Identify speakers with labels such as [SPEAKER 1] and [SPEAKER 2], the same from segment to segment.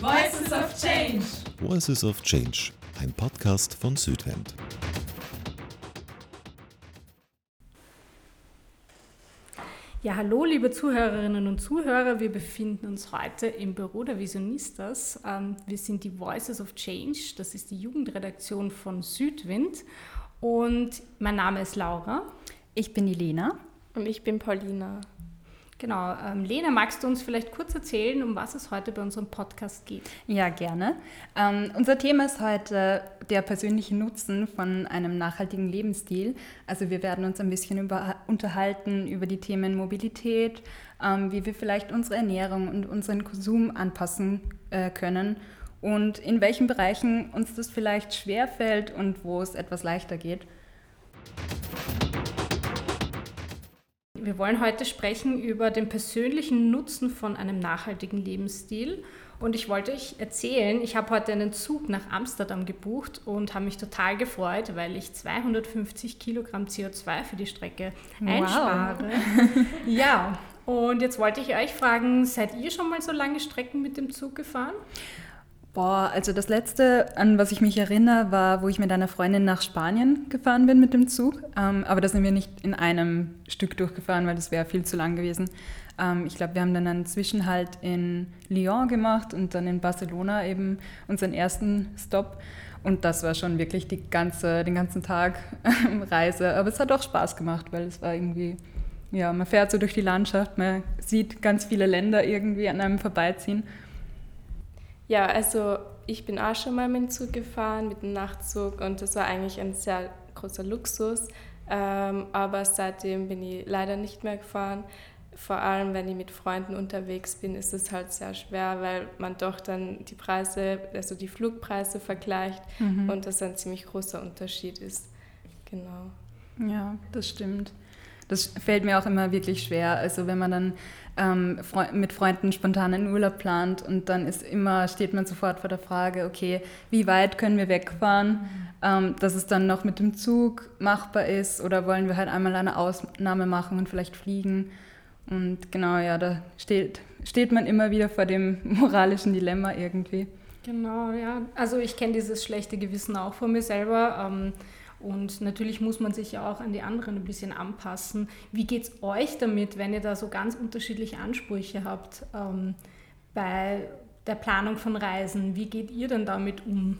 [SPEAKER 1] Voices of Change.
[SPEAKER 2] Voices of Change, ein Podcast von Südwind.
[SPEAKER 3] Ja, hallo liebe Zuhörerinnen und Zuhörer. Wir befinden uns heute im Büro der Visionistas. Ähm, wir sind die Voices of Change. Das ist die Jugendredaktion von Südwind. Und mein Name ist Laura.
[SPEAKER 4] Ich bin die Lena.
[SPEAKER 5] Und ich bin Paulina.
[SPEAKER 3] Genau. Ähm, Lena, magst du uns vielleicht kurz erzählen, um was es heute bei unserem Podcast geht?
[SPEAKER 4] Ja, gerne. Ähm, unser Thema ist heute der persönliche Nutzen von einem nachhaltigen Lebensstil. Also wir werden uns ein bisschen über, unterhalten über die Themen Mobilität, ähm, wie wir vielleicht unsere Ernährung und unseren Konsum anpassen äh, können und in welchen Bereichen uns das vielleicht schwerfällt und wo es etwas leichter geht.
[SPEAKER 3] Wir wollen heute sprechen über den persönlichen Nutzen von einem nachhaltigen Lebensstil. Und ich wollte euch erzählen, ich habe heute einen Zug nach Amsterdam gebucht und habe mich total gefreut, weil ich 250 Kilogramm CO2 für die Strecke einspare. Wow. ja, und jetzt wollte ich euch fragen, seid ihr schon mal so lange Strecken mit dem Zug gefahren?
[SPEAKER 4] Boah, also das letzte, an was ich mich erinnere, war, wo ich mit einer Freundin nach Spanien gefahren bin mit dem Zug. Ähm, aber da sind wir nicht in einem Stück durchgefahren, weil das wäre viel zu lang gewesen. Ähm, ich glaube, wir haben dann einen Zwischenhalt in Lyon gemacht und dann in Barcelona eben unseren ersten Stop. Und das war schon wirklich die ganze, den ganzen Tag Reise. Aber es hat auch Spaß gemacht, weil es war irgendwie, ja, man fährt so durch die Landschaft, man sieht ganz viele Länder irgendwie an einem vorbeiziehen.
[SPEAKER 5] Ja, also ich bin auch schon mal mit dem Zug gefahren, mit dem Nachtzug und das war eigentlich ein sehr großer Luxus. Ähm, aber seitdem bin ich leider nicht mehr gefahren. Vor allem, wenn ich mit Freunden unterwegs bin, ist es halt sehr schwer, weil man doch dann die Preise, also die Flugpreise vergleicht mhm. und das ein ziemlich großer Unterschied ist. Genau.
[SPEAKER 4] Ja, das stimmt. Das fällt mir auch immer wirklich schwer. Also wenn man dann ähm, mit Freunden spontan einen Urlaub plant und dann ist immer, steht man sofort vor der Frage, okay, wie weit können wir wegfahren, ähm, dass es dann noch mit dem Zug machbar ist oder wollen wir halt einmal eine Ausnahme machen und vielleicht fliegen. Und genau, ja, da steht, steht man immer wieder vor dem moralischen Dilemma irgendwie.
[SPEAKER 3] Genau, ja. Also ich kenne dieses schlechte Gewissen auch von mir selber. Ähm, und natürlich muss man sich ja auch an die anderen ein bisschen anpassen. Wie geht es euch damit, wenn ihr da so ganz unterschiedliche Ansprüche habt ähm, bei der Planung von Reisen? Wie geht ihr denn damit um?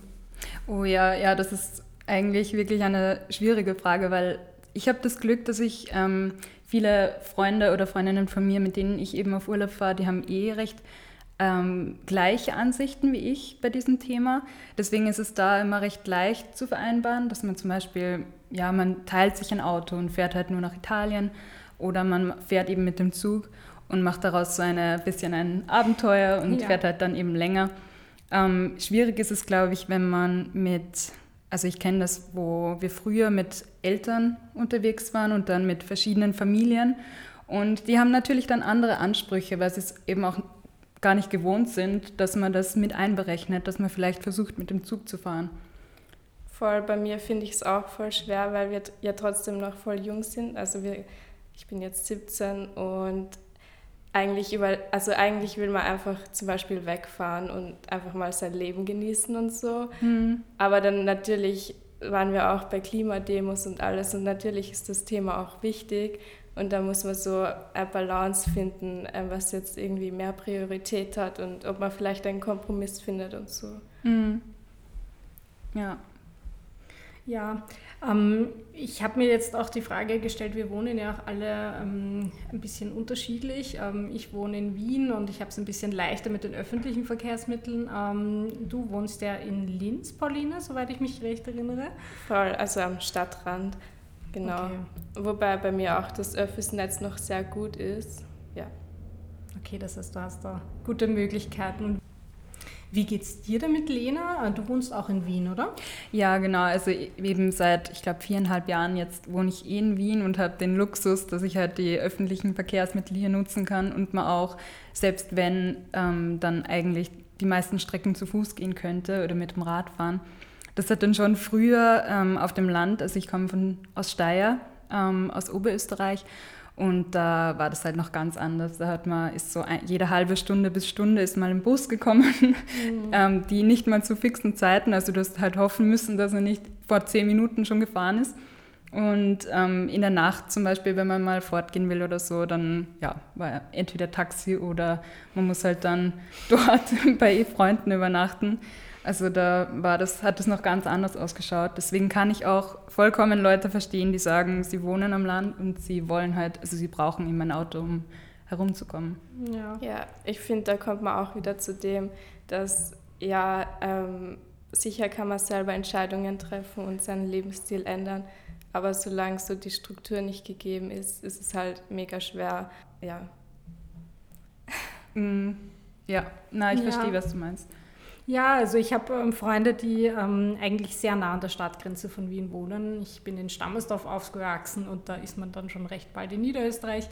[SPEAKER 4] Oh ja, ja, das ist eigentlich wirklich eine schwierige Frage, weil ich habe das Glück, dass ich ähm, viele Freunde oder Freundinnen von mir, mit denen ich eben auf Urlaub fahre, die haben eh recht ähm, gleiche Ansichten wie ich bei diesem Thema. Deswegen ist es da immer recht leicht zu vereinbaren, dass man zum Beispiel, ja, man teilt sich ein Auto und fährt halt nur nach Italien oder man fährt eben mit dem Zug und macht daraus so ein bisschen ein Abenteuer und ja. fährt halt dann eben länger. Ähm, schwierig ist es, glaube ich, wenn man mit, also ich kenne das, wo wir früher mit Eltern unterwegs waren und dann mit verschiedenen Familien. Und die haben natürlich dann andere Ansprüche, weil sie es eben auch gar nicht gewohnt sind, dass man das mit einberechnet, dass man vielleicht versucht, mit dem Zug zu fahren.
[SPEAKER 5] Voll, bei mir finde ich es auch voll schwer, weil wir ja trotzdem noch voll jung sind. Also wir, ich bin jetzt 17 und eigentlich über, also eigentlich will man einfach zum Beispiel wegfahren und einfach mal sein Leben genießen und so. Mhm. Aber dann natürlich waren wir auch bei Klimademos und alles und natürlich ist das Thema auch wichtig und da muss man so eine Balance finden, äh, was jetzt irgendwie mehr Priorität hat und ob man vielleicht einen Kompromiss findet und so. Mhm.
[SPEAKER 3] Ja. Ja, ähm, ich habe mir jetzt auch die Frage gestellt, wir wohnen ja auch alle ähm, ein bisschen unterschiedlich. Ähm, ich wohne in Wien und ich habe es ein bisschen leichter mit den öffentlichen Verkehrsmitteln. Ähm, du wohnst ja in Linz, Pauline, soweit ich mich recht erinnere.
[SPEAKER 5] Voll, also am Stadtrand. Genau. Okay. Wobei bei mir auch das Öffis-Netz noch sehr gut ist. Ja.
[SPEAKER 3] Okay, das heißt, du hast da gute Möglichkeiten. Wie geht's dir damit, Lena? Du wohnst auch in Wien, oder?
[SPEAKER 4] Ja, genau. Also eben seit, ich glaube, viereinhalb Jahren jetzt wohne ich eh in Wien und habe den Luxus, dass ich halt die öffentlichen Verkehrsmittel hier nutzen kann und man auch, selbst wenn, ähm, dann eigentlich die meisten Strecken zu Fuß gehen könnte oder mit dem Rad fahren. Das hat dann schon früher ähm, auf dem Land, also ich komme von, aus Steyr, ähm, aus Oberösterreich, Und da war das halt noch ganz anders. Da hat man, ist so ein, jede halbe Stunde bis Stunde ist mal ein Bus gekommen, mhm. ähm, die nicht mal zu fixen Zeiten. Also du hast halt hoffen müssen, dass er nicht vor zehn Minuten schon gefahren ist. Und ähm, in der Nacht zum Beispiel, wenn man mal fortgehen will oder so, dann ja, war entweder Taxi oder man muss halt dann dort bei Freunden übernachten. Also da war das, hat das noch ganz anders ausgeschaut. Deswegen kann ich auch vollkommen Leute verstehen, die sagen, sie wohnen am Land und sie wollen halt, also sie brauchen immer ein Auto, um herumzukommen.
[SPEAKER 5] Ja, ja ich finde, da kommt man auch wieder zu dem, dass ja, ähm, sicher kann man selber Entscheidungen treffen und seinen Lebensstil ändern, aber solange so die Struktur nicht gegeben ist, ist es halt mega schwer, ja.
[SPEAKER 4] Mm, ja, na, ich ja. verstehe, was du meinst.
[SPEAKER 3] Ja, also ich habe ähm, Freunde, die ähm, eigentlich sehr nah an der Stadtgrenze von Wien wohnen. Ich bin in Stammersdorf aufgewachsen und da ist man dann schon recht bald in Niederösterreich.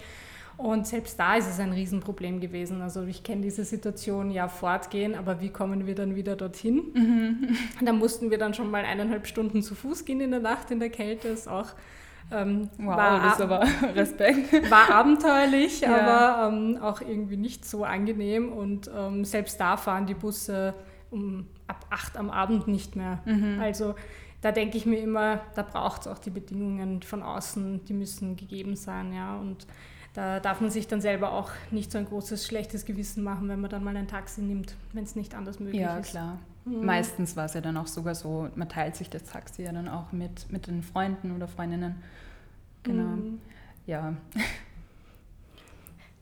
[SPEAKER 3] Und selbst da ist es ein Riesenproblem gewesen. Also ich kenne diese Situation, ja, fortgehen, aber wie kommen wir dann wieder dorthin? Mhm. Da mussten wir dann schon mal eineinhalb Stunden zu Fuß gehen in der Nacht in der Kälte. Das ist auch
[SPEAKER 4] ähm, wow, war, das ist aber Respekt.
[SPEAKER 3] War abenteuerlich, ja. aber ähm, auch irgendwie nicht so angenehm. Und ähm, selbst da fahren die Busse um ab acht am Abend nicht mehr. Mhm. Also da denke ich mir immer, da braucht es auch die Bedingungen von außen, die müssen gegeben sein, ja. Und da darf man sich dann selber auch nicht so ein großes schlechtes Gewissen machen, wenn man dann mal ein Taxi nimmt, wenn es nicht anders möglich
[SPEAKER 4] ja,
[SPEAKER 3] ist.
[SPEAKER 4] Ja, klar. Mhm. Meistens war es ja dann auch sogar so, man teilt sich das Taxi ja dann auch mit, mit den Freunden oder Freundinnen. Genau. Mhm. Ja.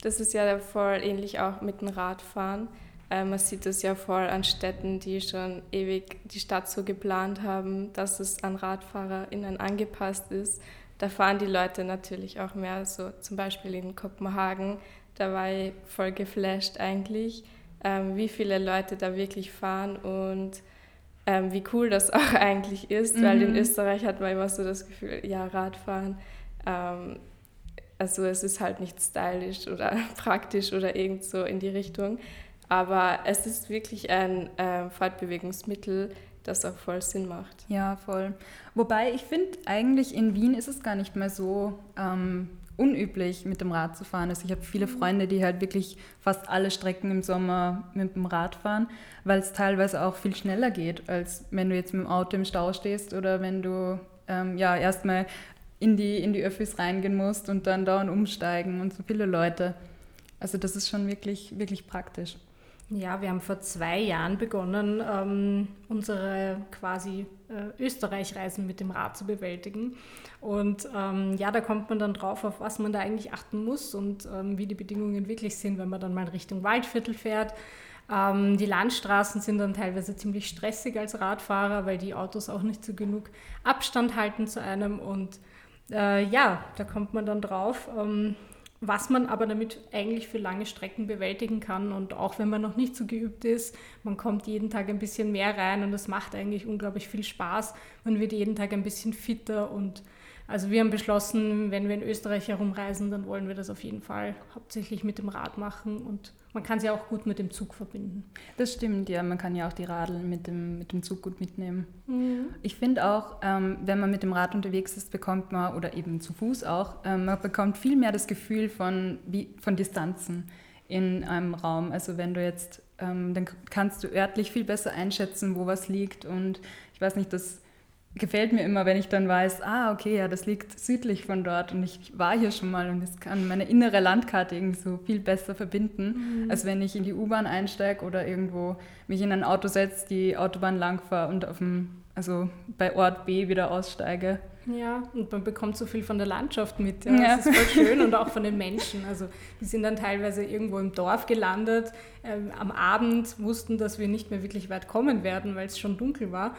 [SPEAKER 5] Das ist ja voll ähnlich auch mit dem Radfahren. Äh, man sieht es ja voll an Städten, die schon ewig die Stadt so geplant haben, dass es an RadfahrerInnen angepasst ist. Da fahren die Leute natürlich auch mehr, so zum Beispiel in Kopenhagen. Da war ich voll geflasht eigentlich, ähm, wie viele Leute da wirklich fahren und ähm, wie cool das auch eigentlich ist, mhm. weil in mhm. Österreich hat man immer so das Gefühl, ja, Radfahren, ähm, also es ist halt nicht stylisch oder praktisch oder irgend so in die Richtung. Aber es ist wirklich ein äh, Fortbewegungsmittel, das auch voll Sinn macht.
[SPEAKER 4] Ja, voll. Wobei ich finde, eigentlich in Wien ist es gar nicht mehr so ähm, unüblich, mit dem Rad zu fahren. Also ich habe viele mhm. Freunde, die halt wirklich fast alle Strecken im Sommer mit dem Rad fahren, weil es teilweise auch viel schneller geht, als wenn du jetzt mit dem Auto im Stau stehst oder wenn du ähm, ja erstmal in die, in die Öffis reingehen musst und dann dauernd umsteigen und so viele Leute. Also das ist schon wirklich, wirklich praktisch.
[SPEAKER 3] Ja, wir haben vor zwei Jahren begonnen, ähm, unsere quasi äh, Österreich-Reisen mit dem Rad zu bewältigen. Und ähm, ja, da kommt man dann drauf, auf was man da eigentlich achten muss und ähm, wie die Bedingungen wirklich sind, wenn man dann mal Richtung Waldviertel fährt. Ähm, die Landstraßen sind dann teilweise ziemlich stressig als Radfahrer, weil die Autos auch nicht so genug Abstand halten zu einem. Und äh, ja, da kommt man dann drauf ähm, was man aber damit eigentlich für lange Strecken bewältigen kann. Und auch wenn man noch nicht so geübt ist, man kommt jeden Tag ein bisschen mehr rein und es macht eigentlich unglaublich viel Spaß. Man wird jeden Tag ein bisschen fitter und also wir haben beschlossen, wenn wir in Österreich herumreisen, dann wollen wir das auf jeden Fall hauptsächlich mit dem Rad machen und man kann sie auch gut mit dem Zug verbinden.
[SPEAKER 4] Das stimmt, ja, man kann ja auch die Radl mit dem, mit dem Zug gut mitnehmen. Mhm. Ich finde auch, ähm, wenn man mit dem Rad unterwegs ist, bekommt man, oder eben zu Fuß auch, ähm, man bekommt viel mehr das Gefühl von, wie, von Distanzen in einem Raum. Also wenn du jetzt, ähm, dann kannst du örtlich viel besser einschätzen, wo was liegt und ich weiß nicht, das gefällt mir immer, wenn ich dann weiß, ah, okay, ja, das liegt südlich von dort und ich war hier schon mal und das kann meine innere Landkarte irgendwie so viel besser verbinden, mhm. als wenn ich in die U-Bahn einsteige oder irgendwo mich in ein Auto setze, die Autobahn langfahre und auf dem, also bei Ort B wieder aussteige.
[SPEAKER 3] Ja, und man bekommt so viel von der Landschaft mit. Ja. ja. Das ist voll schön und auch von den Menschen. Also die sind dann teilweise irgendwo im Dorf gelandet. Ähm, am Abend wussten, dass wir nicht mehr wirklich weit kommen werden, weil es schon dunkel war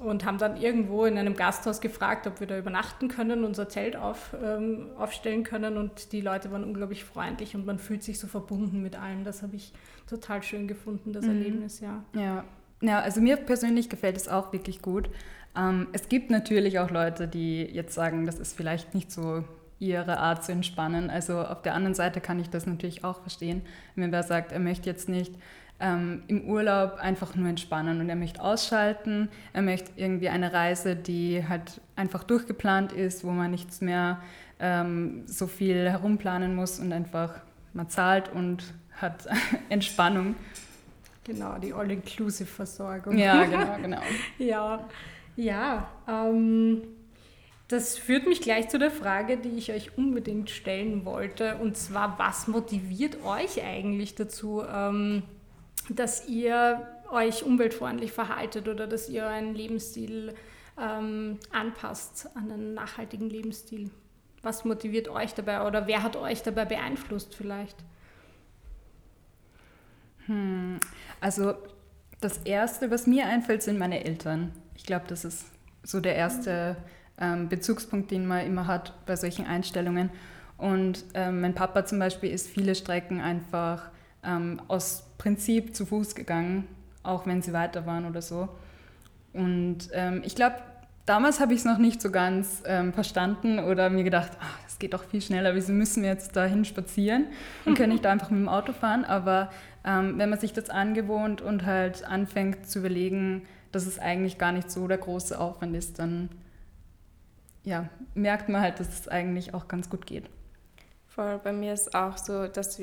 [SPEAKER 3] und haben dann irgendwo in einem Gasthaus gefragt, ob wir da übernachten können, unser Zelt auf, ähm, aufstellen können und die Leute waren unglaublich freundlich und man fühlt sich so verbunden mit allem. Das habe ich total schön gefunden, das mhm. Erlebnis, ja.
[SPEAKER 4] ja. Ja, also mir persönlich gefällt es auch wirklich gut. Ähm, es gibt natürlich auch Leute, die jetzt sagen, das ist vielleicht nicht so ihre Art zu entspannen. Also auf der anderen Seite kann ich das natürlich auch verstehen, wenn wer sagt, er möchte jetzt nicht ähm, im Urlaub einfach nur entspannen und er möchte ausschalten. Er möchte irgendwie eine Reise, die halt einfach durchgeplant ist, wo man nichts mehr ähm, so viel herumplanen muss und einfach man zahlt und hat Entspannung.
[SPEAKER 3] Genau, die All-Inclusive-Versorgung.
[SPEAKER 4] Ja, genau, genau.
[SPEAKER 3] ja, ja. Ähm, das führt mich gleich zu der Frage, die ich euch unbedingt stellen wollte. Und zwar, was motiviert euch eigentlich dazu, ähm, dass ihr euch umweltfreundlich verhaltet oder dass ihr euren Lebensstil ähm, anpasst an einen nachhaltigen Lebensstil? Was motiviert euch dabei oder wer hat euch dabei beeinflusst vielleicht?
[SPEAKER 4] Hm, also das Erste, was mir einfällt, sind meine Eltern. Ich glaube, das ist so der erste ähm, Bezugspunkt, den man immer hat bei solchen Einstellungen. Und ähm, mein Papa zum Beispiel ist viele Strecken einfach ähm, aus Prinzip zu Fuß gegangen, auch wenn sie weiter waren oder so. Und ähm, ich glaube, damals habe ich es noch nicht so ganz ähm, verstanden oder mir gedacht, ach, das geht doch viel schneller, wieso müssen wir jetzt dahin spazieren und können nicht da einfach mit dem Auto fahren. Aber ähm, wenn man sich das angewohnt und halt anfängt zu überlegen, dass es eigentlich gar nicht so der große Aufwand ist, dann ja, merkt man halt, dass es eigentlich auch ganz gut geht.
[SPEAKER 5] Voll, bei mir ist auch so, dass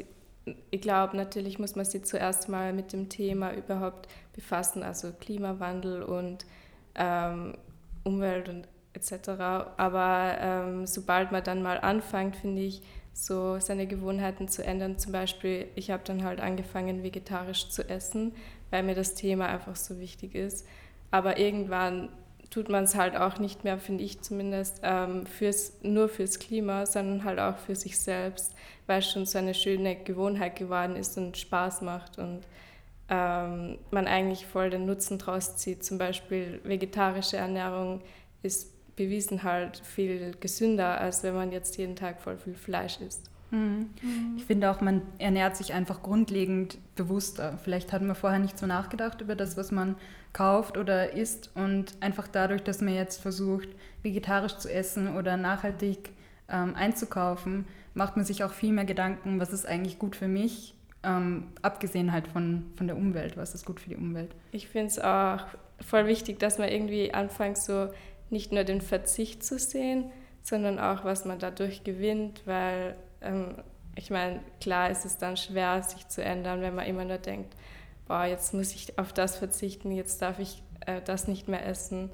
[SPEAKER 5] ich glaube, natürlich muss man sich zuerst mal mit dem Thema überhaupt befassen, also Klimawandel und ähm, Umwelt und etc. Aber ähm, sobald man dann mal anfängt, finde ich, so seine Gewohnheiten zu ändern. Zum Beispiel, ich habe dann halt angefangen, vegetarisch zu essen, weil mir das Thema einfach so wichtig ist. Aber irgendwann tut man es halt auch nicht mehr, finde ich zumindest, ähm, fürs, nur fürs Klima, sondern halt auch für sich selbst, weil es schon so eine schöne Gewohnheit geworden ist und Spaß macht und ähm, man eigentlich voll den Nutzen draus zieht. Zum Beispiel vegetarische Ernährung ist bewiesen halt viel gesünder, als wenn man jetzt jeden Tag voll viel Fleisch isst.
[SPEAKER 4] Mhm. Ich finde auch, man ernährt sich einfach grundlegend bewusster. Vielleicht hat man vorher nicht so nachgedacht über das, was man kauft oder isst und einfach dadurch, dass man jetzt versucht, vegetarisch zu essen oder nachhaltig ähm, einzukaufen, macht man sich auch viel mehr Gedanken, was ist eigentlich gut für mich, ähm, abgesehen halt von, von der Umwelt, was ist gut für die Umwelt.
[SPEAKER 5] Ich finde es auch voll wichtig, dass man irgendwie anfängt, so nicht nur den Verzicht zu sehen, sondern auch, was man dadurch gewinnt, weil ähm, ich meine, klar ist es dann schwer, sich zu ändern, wenn man immer nur denkt, boah, jetzt muss ich auf das verzichten, jetzt darf ich äh, das nicht mehr essen.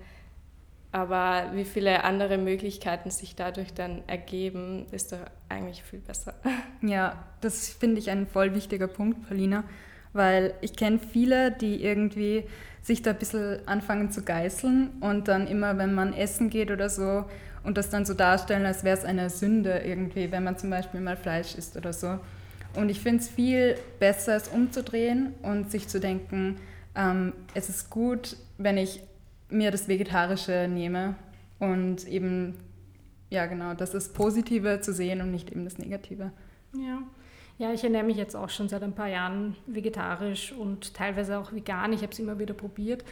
[SPEAKER 5] Aber wie viele andere Möglichkeiten sich dadurch dann ergeben, ist doch eigentlich viel besser.
[SPEAKER 4] Ja, das finde ich ein voll wichtiger Punkt, Paulina, weil ich kenne viele, die irgendwie sich da ein bisschen anfangen zu geißeln und dann immer, wenn man essen geht oder so, und das dann so darstellen, als wäre es eine Sünde irgendwie, wenn man zum Beispiel mal Fleisch isst oder so. Und ich finde es viel besser, es umzudrehen und sich zu denken, ähm, es ist gut, wenn ich mir das Vegetarische nehme und eben, ja genau, das ist Positive zu sehen und nicht eben das Negative.
[SPEAKER 3] Ja. Ja, ich ernähre mich jetzt auch schon seit ein paar Jahren vegetarisch und teilweise auch vegan. Ich habe es immer wieder probiert.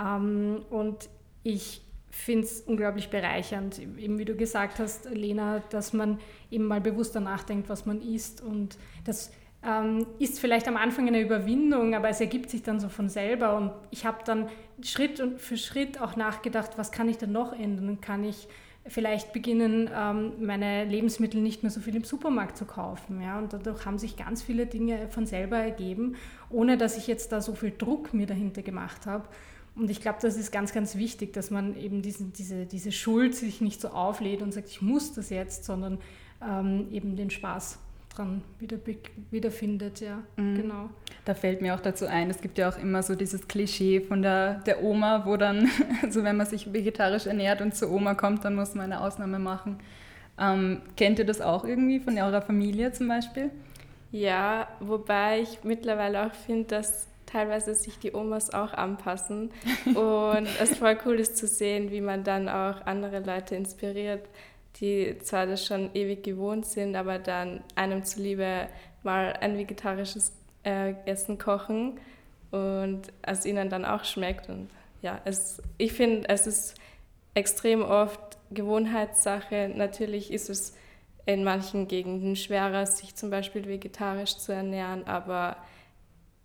[SPEAKER 3] Ähm, und ich finde es unglaublich bereichernd, eben wie du gesagt hast, Lena, dass man eben mal bewusster nachdenkt, was man isst. Und das ähm, ist vielleicht am Anfang eine Überwindung, aber es ergibt sich dann so von selber. Und ich habe dann Schritt für Schritt auch nachgedacht, was kann ich denn noch ändern? Kann ich vielleicht beginnen, ähm, meine Lebensmittel nicht mehr so viel im Supermarkt zu kaufen. Ja? Und dadurch haben sich ganz viele Dinge von selber ergeben, ohne dass ich jetzt da so viel Druck mir dahinter gemacht habe. Und ich glaube, das ist ganz, ganz wichtig, dass man eben diesen, diese, diese Schuld sich nicht so auflädt und sagt, ich muss das jetzt, sondern ähm, eben den Spaß dran wieder, wiederfindet, ja, mhm. genau.
[SPEAKER 4] Da fällt mir auch dazu ein, es gibt ja auch immer so dieses Klischee von der, der Oma, wo dann, also wenn man sich vegetarisch ernährt und zur Oma kommt, dann muss man eine Ausnahme machen. Ähm, kennt ihr das auch irgendwie von eurer Familie zum Beispiel?
[SPEAKER 5] Ja, wobei ich mittlerweile auch finde, dass teilweise sich die Omas auch anpassen und es voll cool ist zu sehen, wie man dann auch andere Leute inspiriert, die zwar das schon ewig gewohnt sind, aber dann einem zuliebe mal ein vegetarisches äh, Essen kochen und es ihnen dann auch schmeckt. Und ja, es, ich finde, es ist extrem oft Gewohnheitssache. Natürlich ist es in manchen Gegenden schwerer, sich zum Beispiel vegetarisch zu ernähren, aber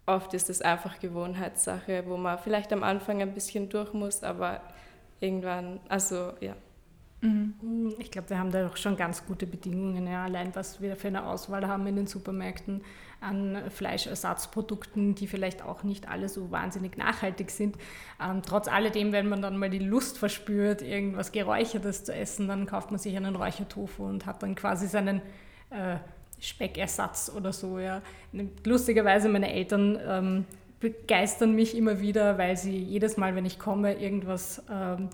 [SPEAKER 5] oft ist es einfach Gewohnheitssache, wo man vielleicht am Anfang ein bisschen durch muss, aber irgendwann, also ja.
[SPEAKER 3] Mhm. Ich glaube, wir haben da auch schon ganz gute Bedingungen. Ja. Allein was wir für eine Auswahl haben in den Supermärkten an Fleischersatzprodukten, die vielleicht auch nicht alle so wahnsinnig nachhaltig sind. Ähm, trotz alledem, wenn man dann mal die Lust verspürt, irgendwas Geräuchertes zu essen, dann kauft man sich einen Räuchertofu und hat dann quasi seinen äh, Speckersatz oder so. Ja. Lustigerweise, meine Eltern ähm, begeistern mich immer wieder, weil sie jedes Mal, wenn ich komme, irgendwas ähm,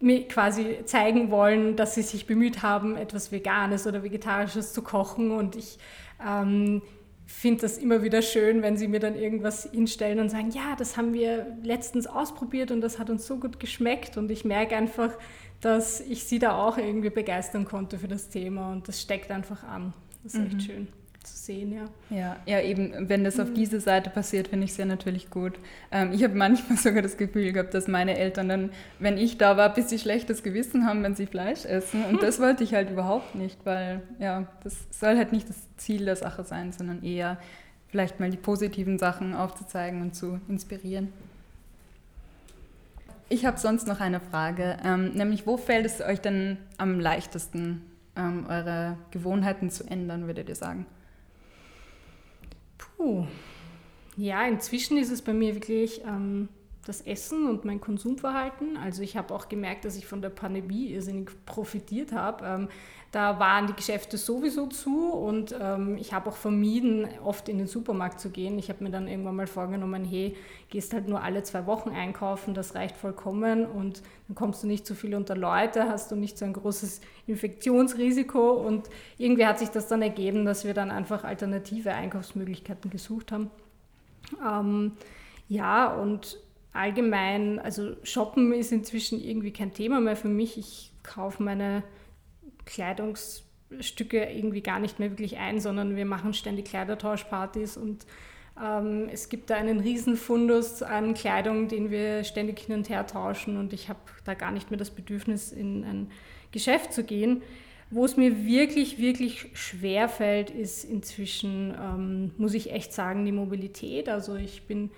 [SPEAKER 3] mir quasi zeigen wollen, dass sie sich bemüht haben, etwas Veganes oder Vegetarisches zu kochen. Und ich ähm, finde das immer wieder schön, wenn sie mir dann irgendwas hinstellen und sagen, ja, das haben wir letztens ausprobiert und das hat uns so gut geschmeckt. Und ich merke einfach, dass ich sie da auch irgendwie begeistern konnte für das Thema und das steckt einfach an. Das ist mhm. echt schön zu sehen, ja.
[SPEAKER 4] Ja, ja eben, wenn das auf mhm. diese Seite passiert, finde ich es ja natürlich gut. Ähm, ich habe manchmal sogar das Gefühl gehabt, dass meine Eltern dann, wenn ich da war, ein bisschen schlechtes Gewissen haben, wenn sie Fleisch essen. Und das wollte ich halt überhaupt nicht, weil ja, das soll halt nicht das Ziel der Sache sein, sondern eher vielleicht mal die positiven Sachen aufzuzeigen und zu inspirieren. Ich habe sonst noch eine Frage, ähm, nämlich wo fällt es euch denn am leichtesten, ähm, eure Gewohnheiten zu ändern, würdet ihr sagen?
[SPEAKER 3] Puh. Ja, inzwischen ist es bei mir wirklich ähm, das Essen und mein Konsumverhalten. Also ich habe auch gemerkt, dass ich von der Pandemie irrsinnig profitiert habe. Da waren die Geschäfte sowieso zu und ähm, ich habe auch vermieden, oft in den Supermarkt zu gehen. Ich habe mir dann irgendwann mal vorgenommen, hey, gehst halt nur alle zwei Wochen einkaufen, das reicht vollkommen und dann kommst du nicht so viel unter Leute, hast du nicht so ein großes Infektionsrisiko und irgendwie hat sich das dann ergeben, dass wir dann einfach alternative Einkaufsmöglichkeiten gesucht haben. Ähm, ja, und allgemein, also Shoppen ist inzwischen irgendwie kein Thema mehr für mich. Ich kaufe meine Kleidungsstücke irgendwie gar nicht mehr wirklich ein, sondern wir machen ständig Kleidertauschpartys und ähm, es gibt da einen riesen Fundus an Kleidung, den wir ständig hin und her tauschen und ich habe da gar nicht mehr das Bedürfnis, in ein Geschäft zu gehen. Wo es mir wirklich, wirklich schwer fällt, ist inzwischen, ähm, muss ich echt sagen, die Mobilität. Also ich bin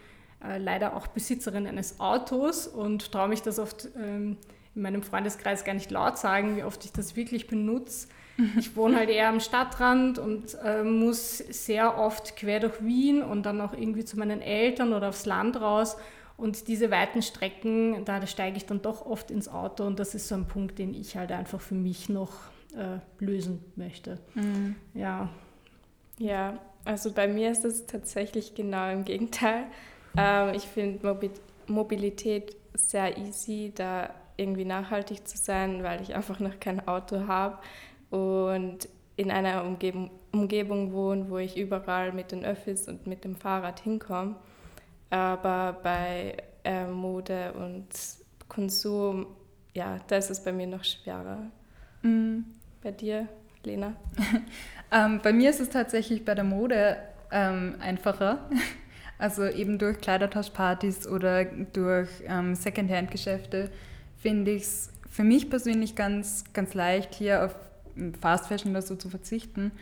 [SPEAKER 3] äh, leider auch Besitzerin eines Autos und traue mich das oft ähm, in meinem Freundeskreis gar nicht laut sagen, wie oft ich das wirklich benutze. Mhm. Ich wohne halt eher am Stadtrand und äh, muss sehr oft quer durch Wien und dann auch irgendwie zu meinen Eltern oder aufs Land raus. Und diese weiten Strecken, da, steige ich dann doch oft ins Auto und das ist so ein Punkt, den ich halt einfach für mich noch äh, lösen möchte. Mhm. Ja.
[SPEAKER 5] Ja, also bei mir ist es tatsächlich genau im Gegenteil. Ähm, ich finde Mobilität sehr easy, da irgendwie nachhaltig zu sein, weil ich einfach noch kein Auto habe und in einer Umgebung, Umgebung wohne, wo ich überall mit den Öffis und mit dem Fahrrad hinkomme. Aber bei äh, Mode und Konsum, ja, da ist es bei mir noch schwerer. Mhm. Bei dir, Lena?
[SPEAKER 4] ähm, bei mir ist es tatsächlich bei der Mode ähm, einfacher. Also eben durch Kleidertauschpartys oder durch ähm, Secondhand-Geschäfte finde ich es für mich persönlich ganz, ganz leicht, hier auf Fast Fashion oder so zu verzichten.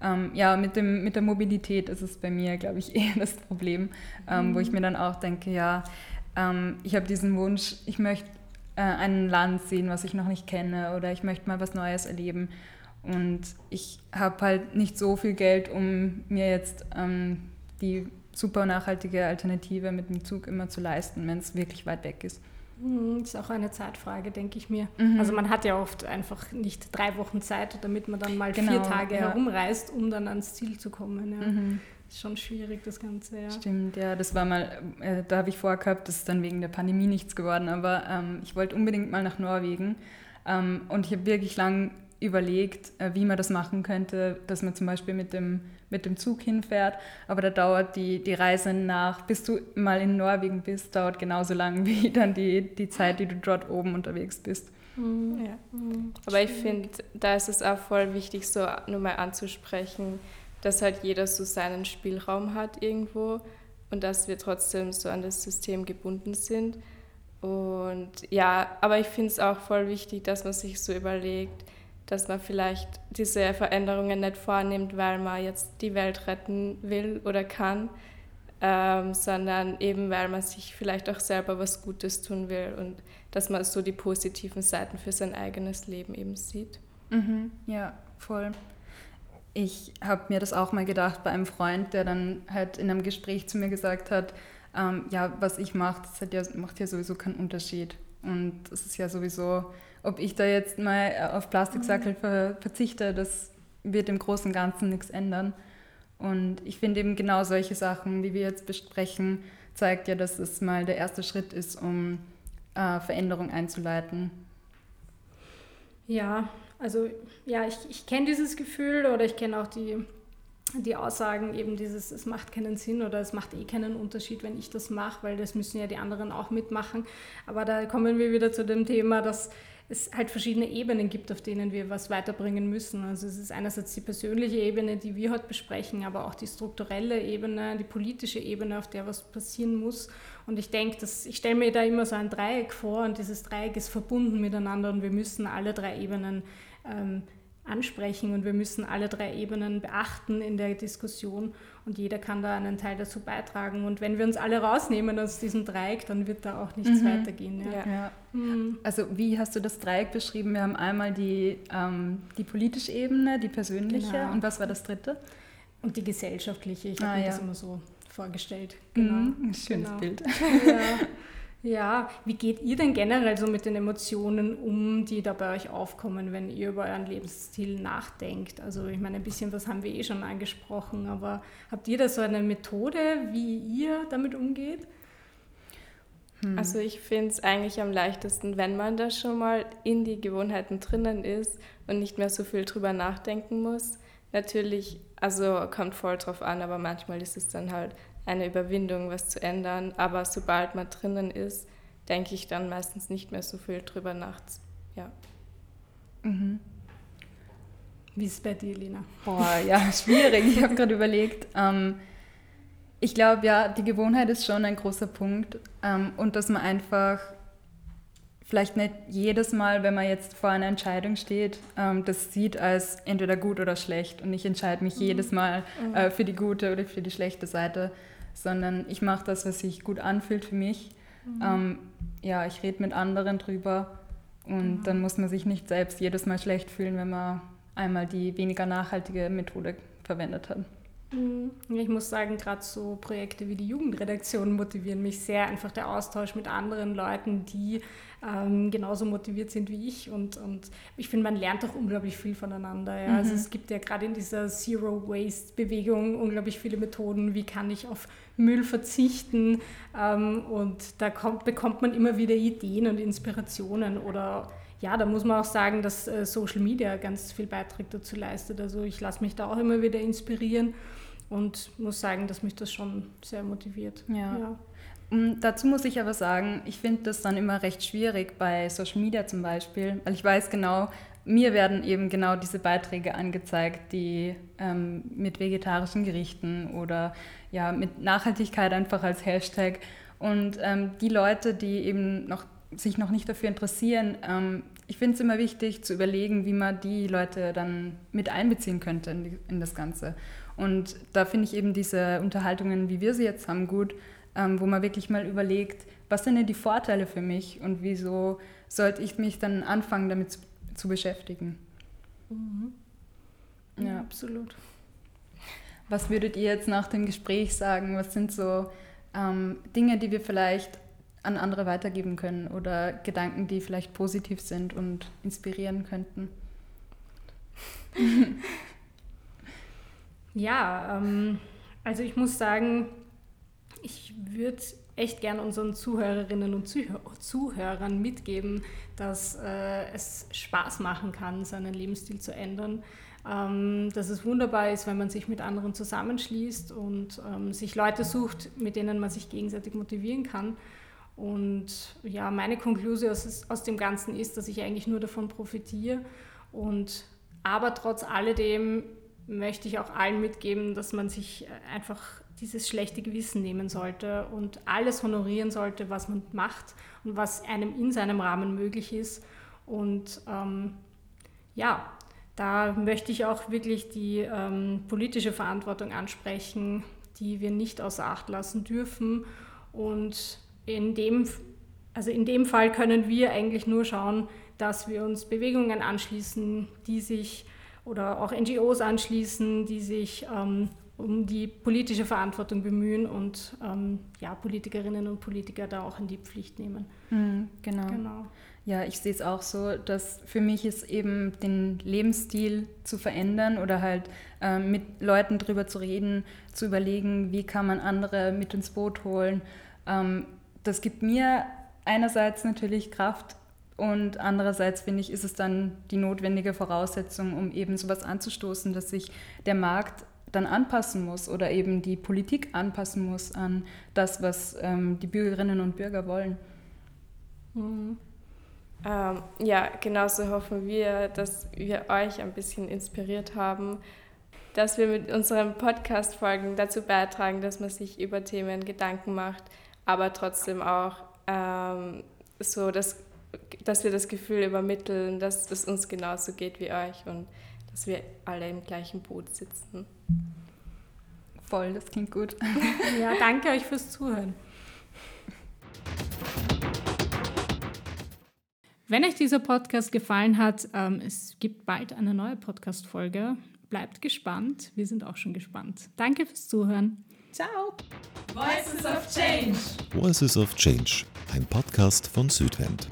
[SPEAKER 4] Ähm, ja, mit, dem, mit der Mobilität ist es bei mir, glaube ich, eher das Problem, ähm, mhm. wo ich mir dann auch denke, ja, ähm, ich habe diesen Wunsch, ich möchte äh, ein Land sehen, was ich noch nicht kenne oder ich möchte mal was Neues erleben. Und ich habe halt nicht so viel Geld, um mir jetzt ähm, die super nachhaltige Alternative mit dem Zug immer zu leisten, wenn es wirklich weit weg ist.
[SPEAKER 3] Hm, das ist auch eine Zeitfrage, denke ich mir. Mhm. Also man hat ja oft einfach nicht drei Wochen Zeit, damit man dann mal genau, vier Tage ja. herumreist, um dann ans Ziel zu kommen. Ja. Mhm. Ist schon schwierig, das Ganze, ja.
[SPEAKER 4] Stimmt, ja, das war mal, äh, da habe ich vorgehabt, das ist dann wegen der Pandemie nichts geworden, aber ähm, ich wollte unbedingt mal nach Norwegen ähm, und ich habe wirklich lang überlegt, äh, wie man das machen könnte, dass man zum Beispiel mit dem, mit dem Zug hinfährt, aber da dauert die, die Reise nach, bis du mal in Norwegen bist, dauert genauso lang wie dann die, die Zeit, die du dort oben unterwegs bist.
[SPEAKER 5] Mhm. Ja. Mhm. Aber ich finde, da ist es auch voll wichtig, so nur mal anzusprechen, dass halt jeder so seinen Spielraum hat irgendwo und dass wir trotzdem so an das System gebunden sind. Und ja, aber ich finde es auch voll wichtig, dass man sich so überlegt, dass man vielleicht diese Veränderungen nicht vornimmt, weil man jetzt die Welt retten will oder kann, ähm, sondern eben weil man sich vielleicht auch selber was Gutes tun will und dass man so die positiven Seiten für sein eigenes Leben eben sieht.
[SPEAKER 4] Mhm, ja, voll. Ich habe mir das auch mal gedacht bei einem Freund, der dann halt in einem Gespräch zu mir gesagt hat, ähm, ja, was ich mache, das ja, macht ja sowieso keinen Unterschied. Und es ist ja sowieso, ob ich da jetzt mal auf Plastiksackel ver verzichte, das wird im Großen und Ganzen nichts ändern. Und ich finde eben genau solche Sachen, wie wir jetzt besprechen, zeigt ja, dass es mal der erste Schritt ist, um äh, Veränderung einzuleiten.
[SPEAKER 3] Ja, also ja, ich, ich kenne dieses Gefühl oder ich kenne auch die, die Aussagen eben dieses, es macht keinen Sinn oder es macht eh keinen Unterschied, wenn ich das mache, weil das müssen ja die anderen auch mitmachen. Aber da kommen wir wieder zu dem Thema, dass es halt verschiedene Ebenen gibt, auf denen wir was weiterbringen müssen. Also es ist einerseits die persönliche Ebene, die wir heute besprechen, aber auch die strukturelle Ebene, die politische Ebene, auf der was passieren muss. Und ich denke, ich stelle mir da immer so ein Dreieck vor und dieses Dreieck ist verbunden miteinander und wir müssen alle drei Ebenen ähm, ansprechen und wir müssen alle drei Ebenen beachten in der Diskussion und jeder kann da einen Teil dazu beitragen. Und wenn wir uns alle rausnehmen aus diesem Dreieck, dann wird da auch nichts mhm. weitergehen. Ja.
[SPEAKER 4] Ja. Mhm. Also wie hast du das Dreieck beschrieben? Wir haben einmal die, ähm, die politische Ebene, die persönliche genau. und was war das dritte?
[SPEAKER 3] Und die gesellschaftliche. Ich
[SPEAKER 4] ah,
[SPEAKER 3] habe
[SPEAKER 4] mir
[SPEAKER 3] ja. das immer so vorgestellt.
[SPEAKER 4] Genau. Mhm, schönes
[SPEAKER 3] genau.
[SPEAKER 4] Bild.
[SPEAKER 3] Ja. Wie geht ihr denn generell so mit den Emotionen um, die da bei euch aufkommen, wenn ihr über euren Lebensstil nachdenkt? Also ich meine, ein bisschen was haben wir eh schon angesprochen, aber habt ihr da so eine Methode, wie ihr damit umgeht?
[SPEAKER 5] Hm. Also ich finde es eigentlich am leichtesten, wenn man da schon mal in die Gewohnheiten drinnen ist und nicht mehr so viel drüber nachdenken muss. Natürlich, also kommt voll drauf an, aber manchmal ist es dann halt eine Überwindung, was zu ändern. Aber sobald man drinnen ist, denke ich dann meistens nicht mehr so viel drüber nachts. Ja.
[SPEAKER 3] Mhm. Wie ist es bei dir, Lina?
[SPEAKER 4] Boah, ja, schwierig. Ich habe gerade überlegt. Ähm, ich glaube, ja, die Gewohnheit ist schon ein großer Punkt. Ähm, und dass man einfach vielleicht nicht jedes Mal, wenn man jetzt vor einer Entscheidung steht, ähm, das sieht als entweder gut oder schlecht. Und ich entscheide mich mhm. jedes Mal mhm. äh, für die gute oder für die schlechte Seite, sondern ich mache das, was sich gut anfühlt für mich. Mhm. Ähm, ja, ich rede mit anderen drüber und mhm. dann muss man sich nicht selbst jedes Mal schlecht fühlen, wenn man einmal die weniger nachhaltige Methode verwendet hat.
[SPEAKER 3] Mhm. Ich muss sagen, gerade so Projekte wie die Jugendredaktion motivieren mich sehr. Einfach der Austausch mit anderen Leuten, die ähm, genauso motiviert sind wie ich. Und, und ich finde, man lernt auch unglaublich viel voneinander. Ja? Mhm. Also es gibt ja gerade in dieser Zero-Waste-Bewegung unglaublich viele Methoden. Wie kann ich auf Müll verzichten? Ähm, und da kommt, bekommt man immer wieder Ideen und Inspirationen oder ja, da muss man auch sagen, dass äh, Social Media ganz viel Beitrag dazu leistet. Also ich lasse mich da auch immer wieder inspirieren und muss sagen, dass mich das schon sehr motiviert.
[SPEAKER 4] Ja. ja. Um, dazu muss ich aber sagen, ich finde das dann immer recht schwierig bei Social Media zum Beispiel, weil ich weiß genau, mir werden eben genau diese Beiträge angezeigt, die ähm, mit vegetarischen Gerichten oder ja, mit Nachhaltigkeit einfach als Hashtag. Und ähm, die Leute, die eben noch, sich noch nicht dafür interessieren, ähm, ich finde es immer wichtig zu überlegen, wie man die Leute dann mit einbeziehen könnte in, die, in das Ganze. Und da finde ich eben diese Unterhaltungen, wie wir sie jetzt haben, gut, ähm, wo man wirklich mal überlegt, was sind denn die Vorteile für mich und wieso sollte ich mich dann anfangen, damit zu, zu beschäftigen.
[SPEAKER 3] Mhm. Ja, absolut.
[SPEAKER 4] Was würdet ihr jetzt nach dem Gespräch sagen? Was sind so ähm, Dinge, die wir vielleicht an andere weitergeben können oder Gedanken, die vielleicht positiv sind und inspirieren könnten?
[SPEAKER 3] Ja, ähm, also ich muss sagen, ich würde echt gern unseren Zuhörerinnen und Zuhör Zuhörern mitgeben, dass äh, es Spaß machen kann, seinen Lebensstil zu ändern. Ähm, dass es wunderbar ist, wenn man sich mit anderen zusammenschließt und ähm, sich Leute sucht, mit denen man sich gegenseitig motivieren kann. Und ja, meine Konklusion aus, aus dem Ganzen ist, dass ich eigentlich nur davon profitiere und aber trotz alledem möchte ich auch allen mitgeben, dass man sich äh, einfach dieses schlechte Gewissen nehmen sollte und alles honorieren sollte, was man macht und was einem in seinem Rahmen möglich ist. Und ähm, ja, da möchte ich auch wirklich die ähm, politische Verantwortung ansprechen, die wir nicht außer Acht lassen dürfen. Und in dem, also in dem Fall können wir eigentlich nur schauen, dass wir uns Bewegungen anschließen, die sich oder auch NGOs anschließen, die sich ähm, um die politische Verantwortung bemühen und ähm, ja, Politikerinnen und Politiker da auch in die Pflicht nehmen.
[SPEAKER 4] Mhm, genau. genau. Ja, ich sehe es auch so, dass für mich ist eben den Lebensstil zu verändern oder halt äh, mit Leuten drüber zu reden, zu überlegen, wie kann man andere mit ins Boot holen. Ähm, das gibt mir einerseits natürlich Kraft und andererseits finde ich, ist es dann die notwendige Voraussetzung, um eben sowas anzustoßen, dass sich der Markt dann anpassen muss oder eben die Politik anpassen muss an das, was ähm, die Bürgerinnen und Bürger wollen.
[SPEAKER 5] Mhm. Ähm, ja, genauso hoffen wir, dass wir euch ein bisschen inspiriert haben, dass wir mit unseren Podcast-Folgen dazu beitragen, dass man sich über Themen Gedanken macht, aber trotzdem auch ähm, so, dass, dass wir das Gefühl übermitteln, dass es uns genauso geht wie euch und dass wir alle im gleichen Boot sitzen.
[SPEAKER 4] Voll, das klingt gut.
[SPEAKER 3] ja, danke euch fürs Zuhören. Wenn euch dieser Podcast gefallen hat, ähm, es gibt bald eine neue Podcast-Folge. Bleibt gespannt. Wir sind auch schon gespannt. Danke fürs Zuhören. Ciao.
[SPEAKER 2] Voices of Change. Voices of Change, ein Podcast von Südwend.